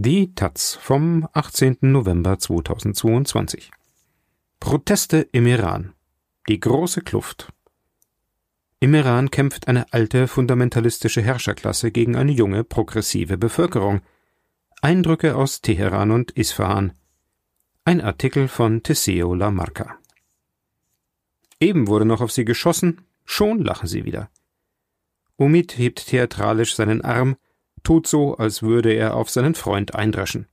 Die Taz vom 18. November 2022. Proteste im Iran. Die große Kluft. Im Iran kämpft eine alte fundamentalistische Herrscherklasse gegen eine junge progressive Bevölkerung. Eindrücke aus Teheran und Isfahan. Ein Artikel von Teseo La Marca. Eben wurde noch auf sie geschossen, schon lachen sie wieder. Omid hebt theatralisch seinen Arm, tut so, als würde er auf seinen Freund eindreschen.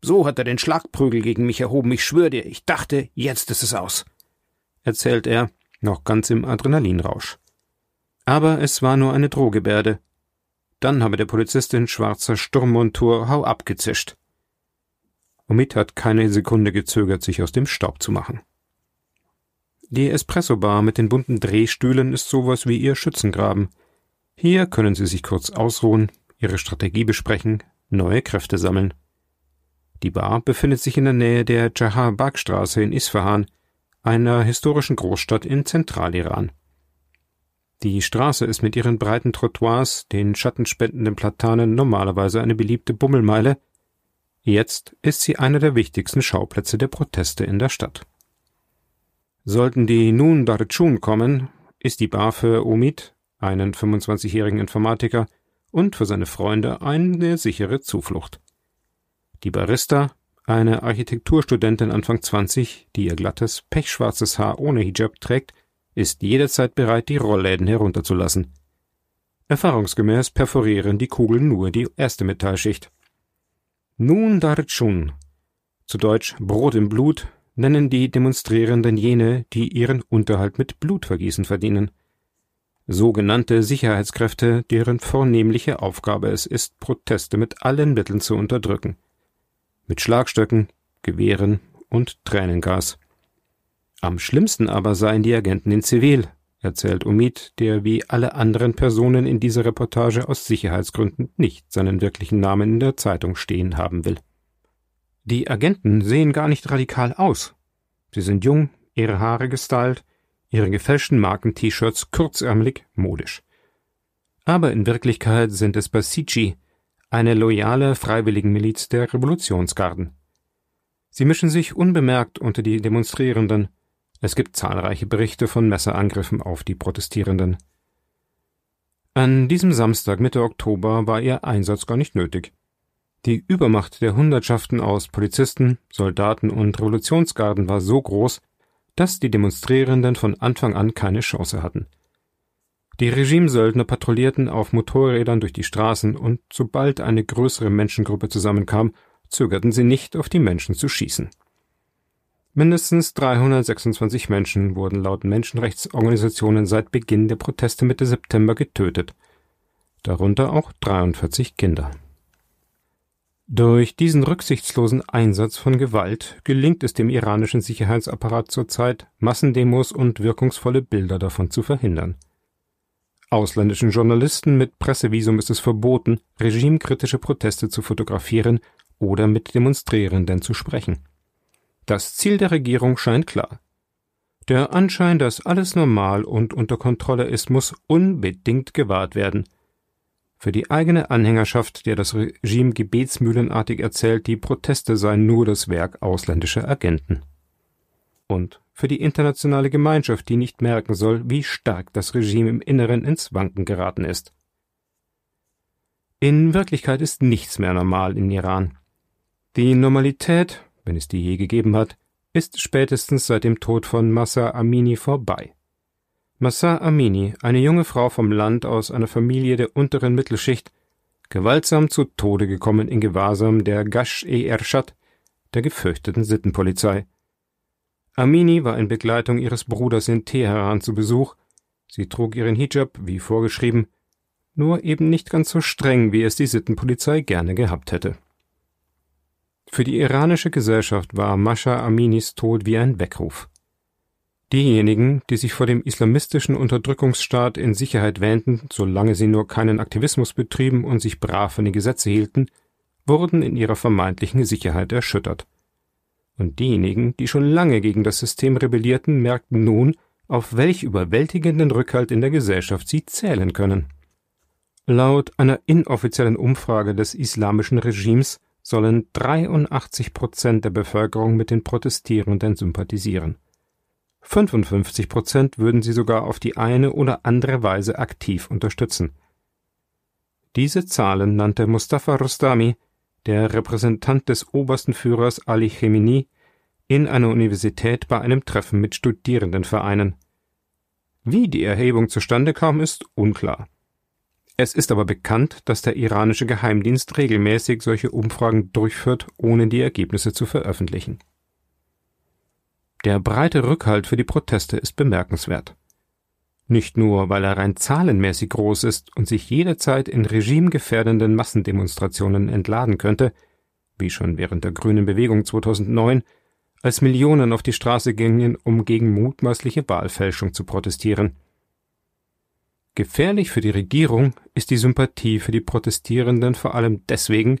So hat er den Schlagprügel gegen mich erhoben, ich schwör dir, ich dachte, jetzt ist es aus, erzählt er, noch ganz im Adrenalinrausch. Aber es war nur eine Drohgebärde. Dann habe der Polizist in schwarzer Sturmmontur Hau abgezischt. Omid hat keine Sekunde gezögert, sich aus dem Staub zu machen. Die Espressobar mit den bunten Drehstühlen ist sowas wie ihr Schützengraben. Hier können Sie sich kurz ausruhen, ihre Strategie besprechen, neue Kräfte sammeln. Die Bar befindet sich in der Nähe der Jahar Bagh Straße in Isfahan, einer historischen Großstadt in Zentraliran. Die Straße ist mit ihren breiten Trottoirs, den schattenspendenden Platanen normalerweise eine beliebte Bummelmeile. Jetzt ist sie einer der wichtigsten Schauplätze der Proteste in der Stadt. Sollten die nun Darchun kommen, ist die Bar für Omid, einen 25-jährigen Informatiker, und für seine Freunde eine sichere Zuflucht. Die Barista, eine Architekturstudentin Anfang 20, die ihr glattes, pechschwarzes Haar ohne Hijab trägt, ist jederzeit bereit, die Rollläden herunterzulassen. Erfahrungsgemäß perforieren die Kugeln nur die erste Metallschicht. Nun Darchun, zu Deutsch Brot im Blut, nennen die Demonstrierenden jene, die ihren Unterhalt mit Blutvergießen verdienen sogenannte Sicherheitskräfte, deren vornehmliche Aufgabe es ist, Proteste mit allen Mitteln zu unterdrücken. Mit Schlagstöcken, Gewehren und Tränengas. Am schlimmsten aber seien die Agenten in Zivil, erzählt Omid, der wie alle anderen Personen in dieser Reportage aus Sicherheitsgründen nicht seinen wirklichen Namen in der Zeitung stehen haben will. Die Agenten sehen gar nicht radikal aus. Sie sind jung, ihre Haare gestylt, ihre gefälschten Marken-T-Shirts kurzärmelig, modisch. Aber in Wirklichkeit sind es Basici, eine loyale Freiwilligenmiliz der Revolutionsgarden. Sie mischen sich unbemerkt unter die Demonstrierenden. Es gibt zahlreiche Berichte von Messerangriffen auf die Protestierenden. An diesem Samstag Mitte Oktober war ihr Einsatz gar nicht nötig. Die Übermacht der Hundertschaften aus Polizisten, Soldaten und Revolutionsgarden war so groß, dass die Demonstrierenden von Anfang an keine Chance hatten. Die Regimesöldner patrouillierten auf Motorrädern durch die Straßen und sobald eine größere Menschengruppe zusammenkam, zögerten sie nicht, auf die Menschen zu schießen. Mindestens 326 Menschen wurden laut Menschenrechtsorganisationen seit Beginn der Proteste Mitte September getötet, darunter auch 43 Kinder. Durch diesen rücksichtslosen Einsatz von Gewalt gelingt es dem iranischen Sicherheitsapparat zurzeit, Massendemos und wirkungsvolle Bilder davon zu verhindern. Ausländischen Journalisten mit Pressevisum ist es verboten, regimekritische Proteste zu fotografieren oder mit Demonstrierenden zu sprechen. Das Ziel der Regierung scheint klar. Der Anschein, dass alles normal und unter Kontrolle ist, muss unbedingt gewahrt werden – für die eigene Anhängerschaft, der das Regime gebetsmühlenartig erzählt, die Proteste seien nur das Werk ausländischer Agenten. Und für die internationale Gemeinschaft, die nicht merken soll, wie stark das Regime im Inneren ins Wanken geraten ist. In Wirklichkeit ist nichts mehr normal in Iran. Die Normalität, wenn es die je gegeben hat, ist spätestens seit dem Tod von Massa Amini vorbei. Massa Amini, eine junge Frau vom Land aus einer Familie der unteren Mittelschicht, gewaltsam zu Tode gekommen in Gewahrsam der Gash-e-Erschad, der gefürchteten Sittenpolizei. Amini war in Begleitung ihres Bruders in Teheran zu Besuch. Sie trug ihren Hijab, wie vorgeschrieben, nur eben nicht ganz so streng, wie es die Sittenpolizei gerne gehabt hätte. Für die iranische Gesellschaft war Mascha Aminis Tod wie ein Weckruf. Diejenigen, die sich vor dem islamistischen Unterdrückungsstaat in Sicherheit wähnten, solange sie nur keinen Aktivismus betrieben und sich brav an die Gesetze hielten, wurden in ihrer vermeintlichen Sicherheit erschüttert. Und diejenigen, die schon lange gegen das System rebellierten, merkten nun, auf welch überwältigenden Rückhalt in der Gesellschaft sie zählen können. Laut einer inoffiziellen Umfrage des islamischen Regimes sollen 83 Prozent der Bevölkerung mit den Protestierenden sympathisieren. 55 Prozent würden sie sogar auf die eine oder andere Weise aktiv unterstützen. Diese Zahlen nannte Mustafa Rostami, der Repräsentant des obersten Führers Ali Chemini, in einer Universität bei einem Treffen mit Studierendenvereinen. Wie die Erhebung zustande kam, ist unklar. Es ist aber bekannt, dass der iranische Geheimdienst regelmäßig solche Umfragen durchführt, ohne die Ergebnisse zu veröffentlichen. Der breite Rückhalt für die Proteste ist bemerkenswert. Nicht nur, weil er rein zahlenmäßig groß ist und sich jederzeit in regimegefährdenden Massendemonstrationen entladen könnte, wie schon während der Grünen Bewegung 2009, als Millionen auf die Straße gingen, um gegen mutmaßliche Wahlfälschung zu protestieren. Gefährlich für die Regierung ist die Sympathie für die Protestierenden vor allem deswegen,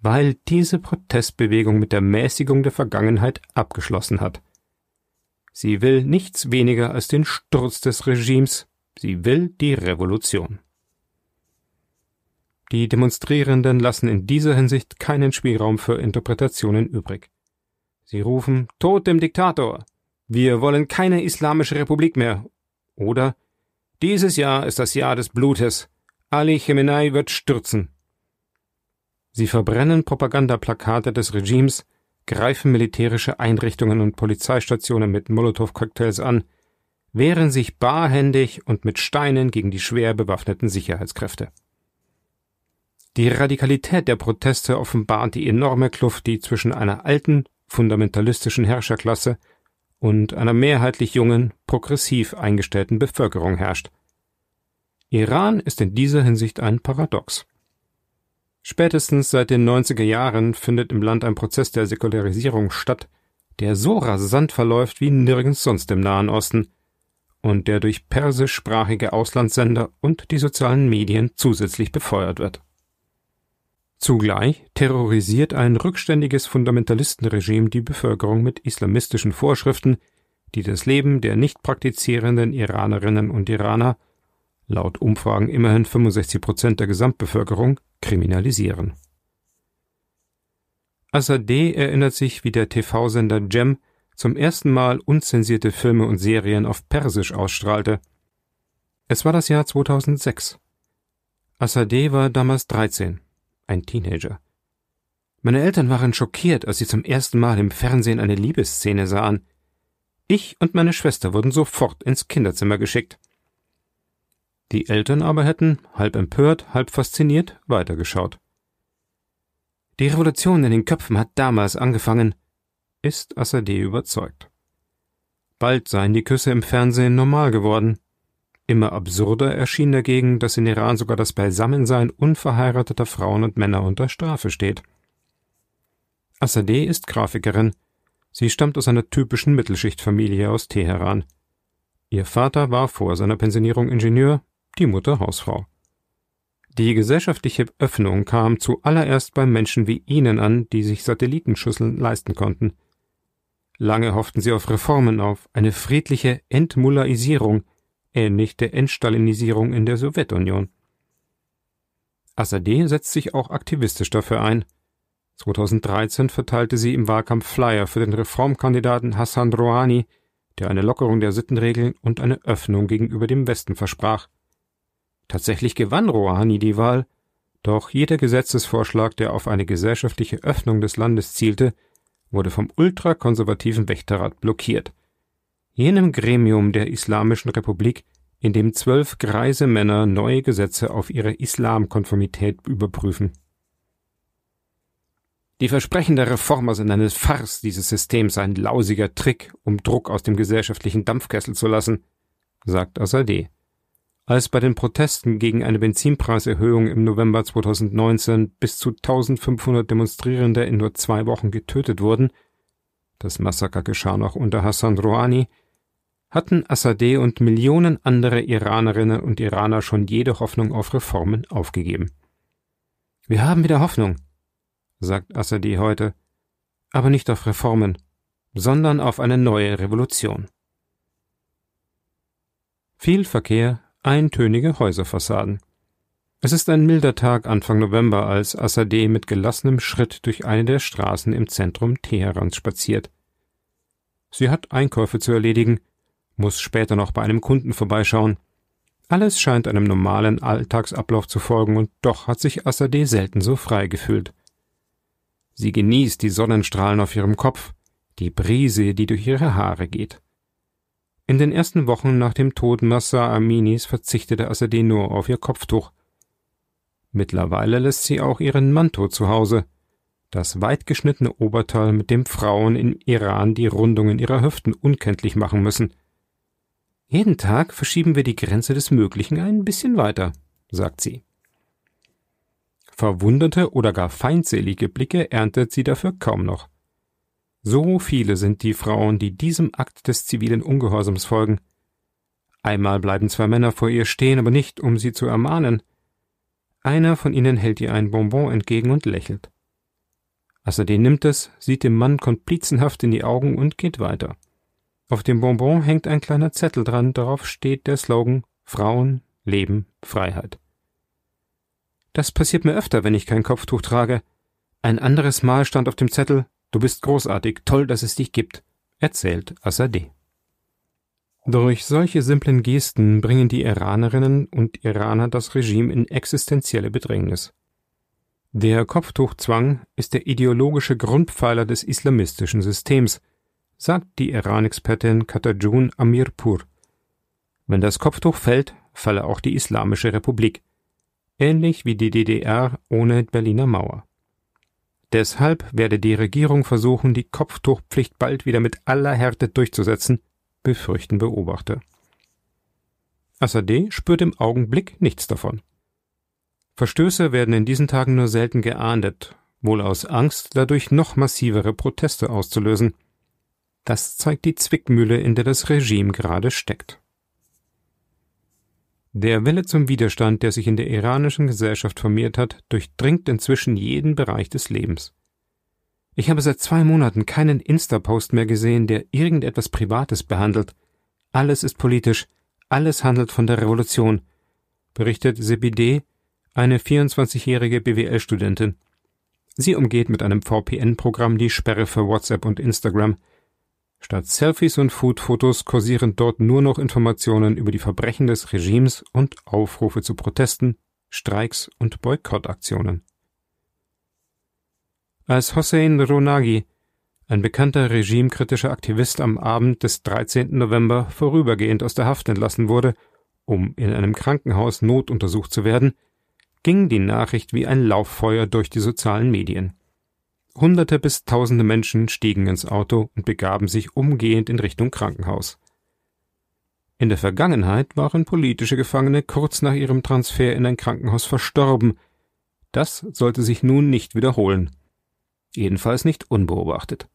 weil diese Protestbewegung mit der Mäßigung der Vergangenheit abgeschlossen hat. Sie will nichts weniger als den Sturz des Regimes, sie will die Revolution. Die Demonstrierenden lassen in dieser Hinsicht keinen Spielraum für Interpretationen übrig. Sie rufen Tod dem Diktator. Wir wollen keine islamische Republik mehr. Oder Dieses Jahr ist das Jahr des Blutes. Ali Khamenei wird stürzen. Sie verbrennen Propagandaplakate des Regimes, greifen militärische Einrichtungen und Polizeistationen mit Molotow-Cocktails an, wehren sich barhändig und mit Steinen gegen die schwer bewaffneten Sicherheitskräfte. Die Radikalität der Proteste offenbart die enorme Kluft, die zwischen einer alten, fundamentalistischen Herrscherklasse und einer mehrheitlich jungen, progressiv eingestellten Bevölkerung herrscht. Iran ist in dieser Hinsicht ein Paradox. Spätestens seit den 90er Jahren findet im Land ein Prozess der Säkularisierung statt, der so rasant verläuft wie nirgends sonst im Nahen Osten und der durch persischsprachige Auslandssender und die sozialen Medien zusätzlich befeuert wird. Zugleich terrorisiert ein rückständiges Fundamentalistenregime die Bevölkerung mit islamistischen Vorschriften, die das Leben der nicht praktizierenden Iranerinnen und Iraner laut Umfragen immerhin 65 Prozent der Gesamtbevölkerung, kriminalisieren. Azadeh erinnert sich, wie der TV-Sender Jem zum ersten Mal unzensierte Filme und Serien auf Persisch ausstrahlte. Es war das Jahr 2006. Azadeh war damals 13, ein Teenager. Meine Eltern waren schockiert, als sie zum ersten Mal im Fernsehen eine Liebesszene sahen. Ich und meine Schwester wurden sofort ins Kinderzimmer geschickt. Die Eltern aber hätten, halb empört, halb fasziniert, weitergeschaut. Die Revolution in den Köpfen hat damals angefangen, ist Assadeh überzeugt. Bald seien die Küsse im Fernsehen normal geworden. Immer absurder erschien dagegen, dass in Iran sogar das Beisammensein unverheirateter Frauen und Männer unter Strafe steht. Assadeh ist Grafikerin. Sie stammt aus einer typischen Mittelschichtfamilie aus Teheran. Ihr Vater war vor seiner Pensionierung Ingenieur, die Mutter Hausfrau. Die gesellschaftliche Öffnung kam zuallererst bei Menschen wie Ihnen an, die sich Satellitenschüsseln leisten konnten. Lange hofften sie auf Reformen, auf eine friedliche Entmullaisierung, ähnlich der Entstalinisierung in der Sowjetunion. Assadeh setzt sich auch aktivistisch dafür ein. 2013 verteilte sie im Wahlkampf Flyer für den Reformkandidaten Hassan Rouhani, der eine Lockerung der Sittenregeln und eine Öffnung gegenüber dem Westen versprach. Tatsächlich gewann Rouhani die Wahl, doch jeder Gesetzesvorschlag, der auf eine gesellschaftliche Öffnung des Landes zielte, wurde vom ultrakonservativen Wächterrat blockiert, jenem Gremium der Islamischen Republik, in dem zwölf greise Männer neue Gesetze auf ihre Islamkonformität überprüfen. Die Versprechen der Reformer sind eine Farce dieses Systems, ein lausiger Trick, um Druck aus dem gesellschaftlichen Dampfkessel zu lassen, sagt Azadeh. Als bei den Protesten gegen eine Benzinpreiserhöhung im November 2019 bis zu 1500 Demonstrierende in nur zwei Wochen getötet wurden, das Massaker geschah noch unter Hassan Rouhani, hatten Assadeh und Millionen andere Iranerinnen und Iraner schon jede Hoffnung auf Reformen aufgegeben. Wir haben wieder Hoffnung, sagt Assadeh heute, aber nicht auf Reformen, sondern auf eine neue Revolution. Viel Verkehr, eintönige Häuserfassaden. Es ist ein milder Tag Anfang November, als Assadeh mit gelassenem Schritt durch eine der Straßen im Zentrum Teherans spaziert. Sie hat Einkäufe zu erledigen, muss später noch bei einem Kunden vorbeischauen. Alles scheint einem normalen Alltagsablauf zu folgen, und doch hat sich Assadeh selten so frei gefühlt. Sie genießt die Sonnenstrahlen auf ihrem Kopf, die Brise, die durch ihre Haare geht. In den ersten Wochen nach dem Tod Massa Aminis verzichtete Assadeh nur auf ihr Kopftuch. Mittlerweile lässt sie auch ihren Manto zu Hause, das weitgeschnittene Oberteil, mit dem Frauen im Iran die Rundungen ihrer Hüften unkenntlich machen müssen. Jeden Tag verschieben wir die Grenze des Möglichen ein bisschen weiter, sagt sie. Verwunderte oder gar feindselige Blicke erntet sie dafür kaum noch. So viele sind die Frauen, die diesem Akt des zivilen Ungehorsams folgen. Einmal bleiben zwei Männer vor ihr stehen, aber nicht, um sie zu ermahnen. Einer von ihnen hält ihr ein Bonbon entgegen und lächelt. Assadin nimmt es, sieht dem Mann komplizenhaft in die Augen und geht weiter. Auf dem Bonbon hängt ein kleiner Zettel dran, darauf steht der Slogan Frauen, Leben, Freiheit. Das passiert mir öfter, wenn ich kein Kopftuch trage. Ein anderes Mal stand auf dem Zettel Du bist großartig, toll, dass es dich gibt, erzählt Assadeh. Durch solche simplen Gesten bringen die Iranerinnen und Iraner das Regime in existenzielle Bedrängnis. Der Kopftuchzwang ist der ideologische Grundpfeiler des islamistischen Systems, sagt die Iran-Expertin Katajun Amirpur. Wenn das Kopftuch fällt, falle auch die Islamische Republik, ähnlich wie die DDR ohne Berliner Mauer. Deshalb werde die Regierung versuchen, die Kopftuchpflicht bald wieder mit aller Härte durchzusetzen, befürchten Beobachter. Assadeh spürt im Augenblick nichts davon. Verstöße werden in diesen Tagen nur selten geahndet, wohl aus Angst, dadurch noch massivere Proteste auszulösen. Das zeigt die Zwickmühle, in der das Regime gerade steckt. Der Wille zum Widerstand, der sich in der iranischen Gesellschaft formiert hat, durchdringt inzwischen jeden Bereich des Lebens. Ich habe seit zwei Monaten keinen Insta-Post mehr gesehen, der irgendetwas Privates behandelt. Alles ist politisch, alles handelt von der Revolution, berichtet Sebide, eine 24-jährige BWL-Studentin. Sie umgeht mit einem VPN-Programm die Sperre für WhatsApp und Instagram. Statt Selfies und Food-Fotos kursieren dort nur noch Informationen über die Verbrechen des Regimes und Aufrufe zu Protesten, Streiks und Boykottaktionen. Als Hossein Ronagi, ein bekannter regimekritischer Aktivist, am Abend des 13. November vorübergehend aus der Haft entlassen wurde, um in einem Krankenhaus notuntersucht zu werden, ging die Nachricht wie ein Lauffeuer durch die sozialen Medien. Hunderte bis tausende Menschen stiegen ins Auto und begaben sich umgehend in Richtung Krankenhaus. In der Vergangenheit waren politische Gefangene kurz nach ihrem Transfer in ein Krankenhaus verstorben. Das sollte sich nun nicht wiederholen jedenfalls nicht unbeobachtet.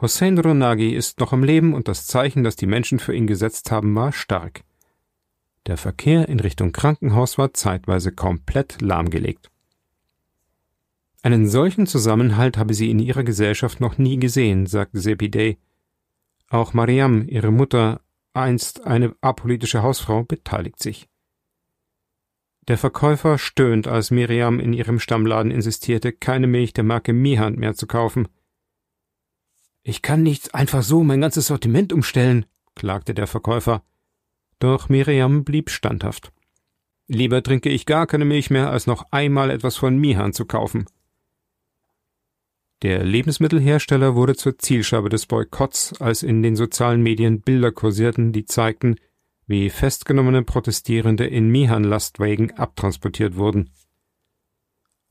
Hossein Ronagi ist noch am Leben und das Zeichen, das die Menschen für ihn gesetzt haben, war stark. Der Verkehr in Richtung Krankenhaus war zeitweise komplett lahmgelegt. Einen solchen Zusammenhalt habe sie in ihrer Gesellschaft noch nie gesehen, sagte Sepideh. Auch Mariam, ihre Mutter, einst eine apolitische Hausfrau, beteiligt sich. Der Verkäufer stöhnt, als Miriam in ihrem Stammladen insistierte, keine Milch der Marke Mihand mehr zu kaufen. Ich kann nicht einfach so mein ganzes Sortiment umstellen, klagte der Verkäufer. Doch Miriam blieb standhaft. Lieber trinke ich gar keine Milch mehr, als noch einmal etwas von Mihan zu kaufen. Der Lebensmittelhersteller wurde zur Zielscheibe des Boykotts, als in den sozialen Medien Bilder kursierten, die zeigten, wie festgenommene Protestierende in Mihan-Lastwagen abtransportiert wurden.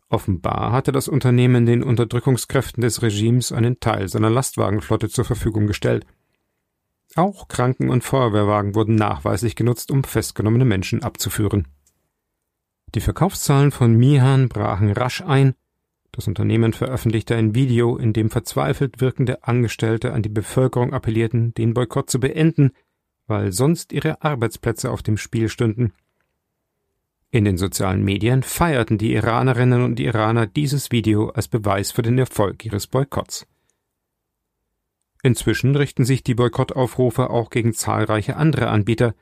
Offenbar hatte das Unternehmen den Unterdrückungskräften des Regimes einen Teil seiner Lastwagenflotte zur Verfügung gestellt. Auch Kranken- und Feuerwehrwagen wurden nachweislich genutzt, um festgenommene Menschen abzuführen. Die Verkaufszahlen von Mihan brachen rasch ein. Das Unternehmen veröffentlichte ein Video, in dem verzweifelt wirkende Angestellte an die Bevölkerung appellierten, den Boykott zu beenden, weil sonst ihre Arbeitsplätze auf dem Spiel stünden. In den sozialen Medien feierten die Iranerinnen und Iraner dieses Video als Beweis für den Erfolg ihres Boykotts. Inzwischen richten sich die Boykottaufrufe auch gegen zahlreiche andere Anbieter,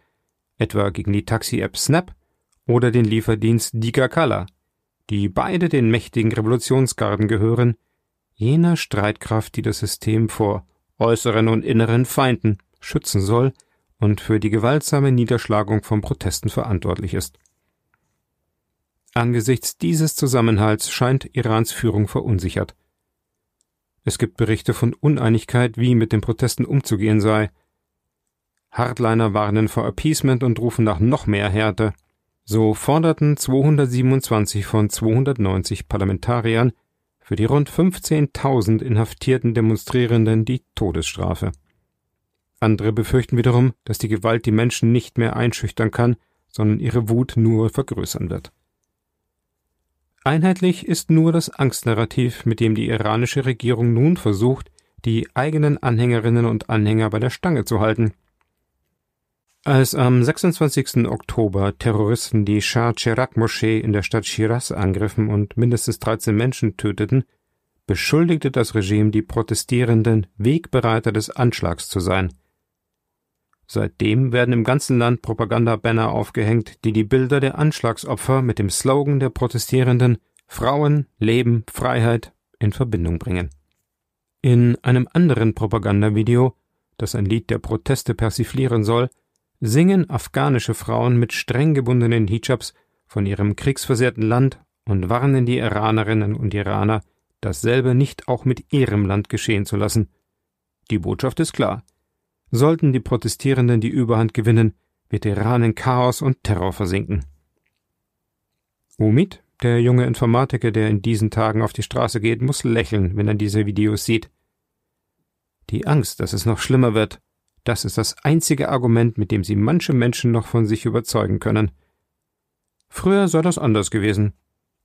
etwa gegen die Taxi-App Snap oder den Lieferdienst Digakala, die beide den mächtigen Revolutionsgarden gehören, jener Streitkraft, die das System vor äußeren und inneren Feinden schützen soll und für die gewaltsame Niederschlagung von Protesten verantwortlich ist. Angesichts dieses Zusammenhalts scheint Irans Führung verunsichert. Es gibt Berichte von Uneinigkeit, wie mit den Protesten umzugehen sei. Hardliner warnen vor Appeasement und rufen nach noch mehr Härte. So forderten 227 von 290 Parlamentariern für die rund 15.000 inhaftierten Demonstrierenden die Todesstrafe. Andere befürchten wiederum, dass die Gewalt die Menschen nicht mehr einschüchtern kann, sondern ihre Wut nur vergrößern wird. Einheitlich ist nur das Angstnarrativ, mit dem die iranische Regierung nun versucht, die eigenen Anhängerinnen und Anhänger bei der Stange zu halten. Als am 26. Oktober Terroristen die Shah Cheragh Moschee in der Stadt Shiraz angriffen und mindestens 13 Menschen töteten, beschuldigte das Regime die Protestierenden, Wegbereiter des Anschlags zu sein. Seitdem werden im ganzen Land Propagandabanner aufgehängt, die die Bilder der Anschlagsopfer mit dem Slogan der Protestierenden Frauen, Leben, Freiheit in Verbindung bringen. In einem anderen Propagandavideo, das ein Lied der Proteste persiflieren soll, singen afghanische Frauen mit streng gebundenen Hijabs von ihrem kriegsversehrten Land und warnen die Iranerinnen und Iraner, dasselbe nicht auch mit ihrem Land geschehen zu lassen. Die Botschaft ist klar. Sollten die Protestierenden die Überhand gewinnen, wird Iran in Chaos und Terror versinken. Umid, der junge Informatiker, der in diesen Tagen auf die Straße geht, muss lächeln, wenn er diese Videos sieht. Die Angst, dass es noch schlimmer wird, das ist das einzige Argument, mit dem sie manche Menschen noch von sich überzeugen können. Früher sei das anders gewesen.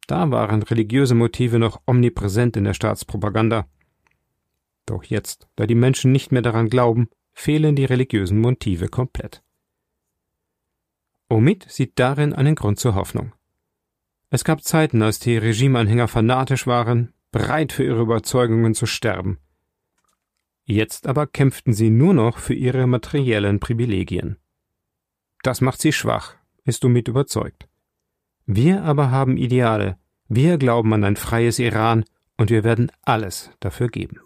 Da waren religiöse Motive noch omnipräsent in der Staatspropaganda. Doch jetzt, da die Menschen nicht mehr daran glauben, fehlen die religiösen Motive komplett. Omid sieht darin einen Grund zur Hoffnung. Es gab Zeiten, als die Regimeanhänger fanatisch waren, bereit für ihre Überzeugungen zu sterben. Jetzt aber kämpften sie nur noch für ihre materiellen Privilegien. Das macht sie schwach, ist Omid überzeugt. Wir aber haben Ideale, wir glauben an ein freies Iran und wir werden alles dafür geben.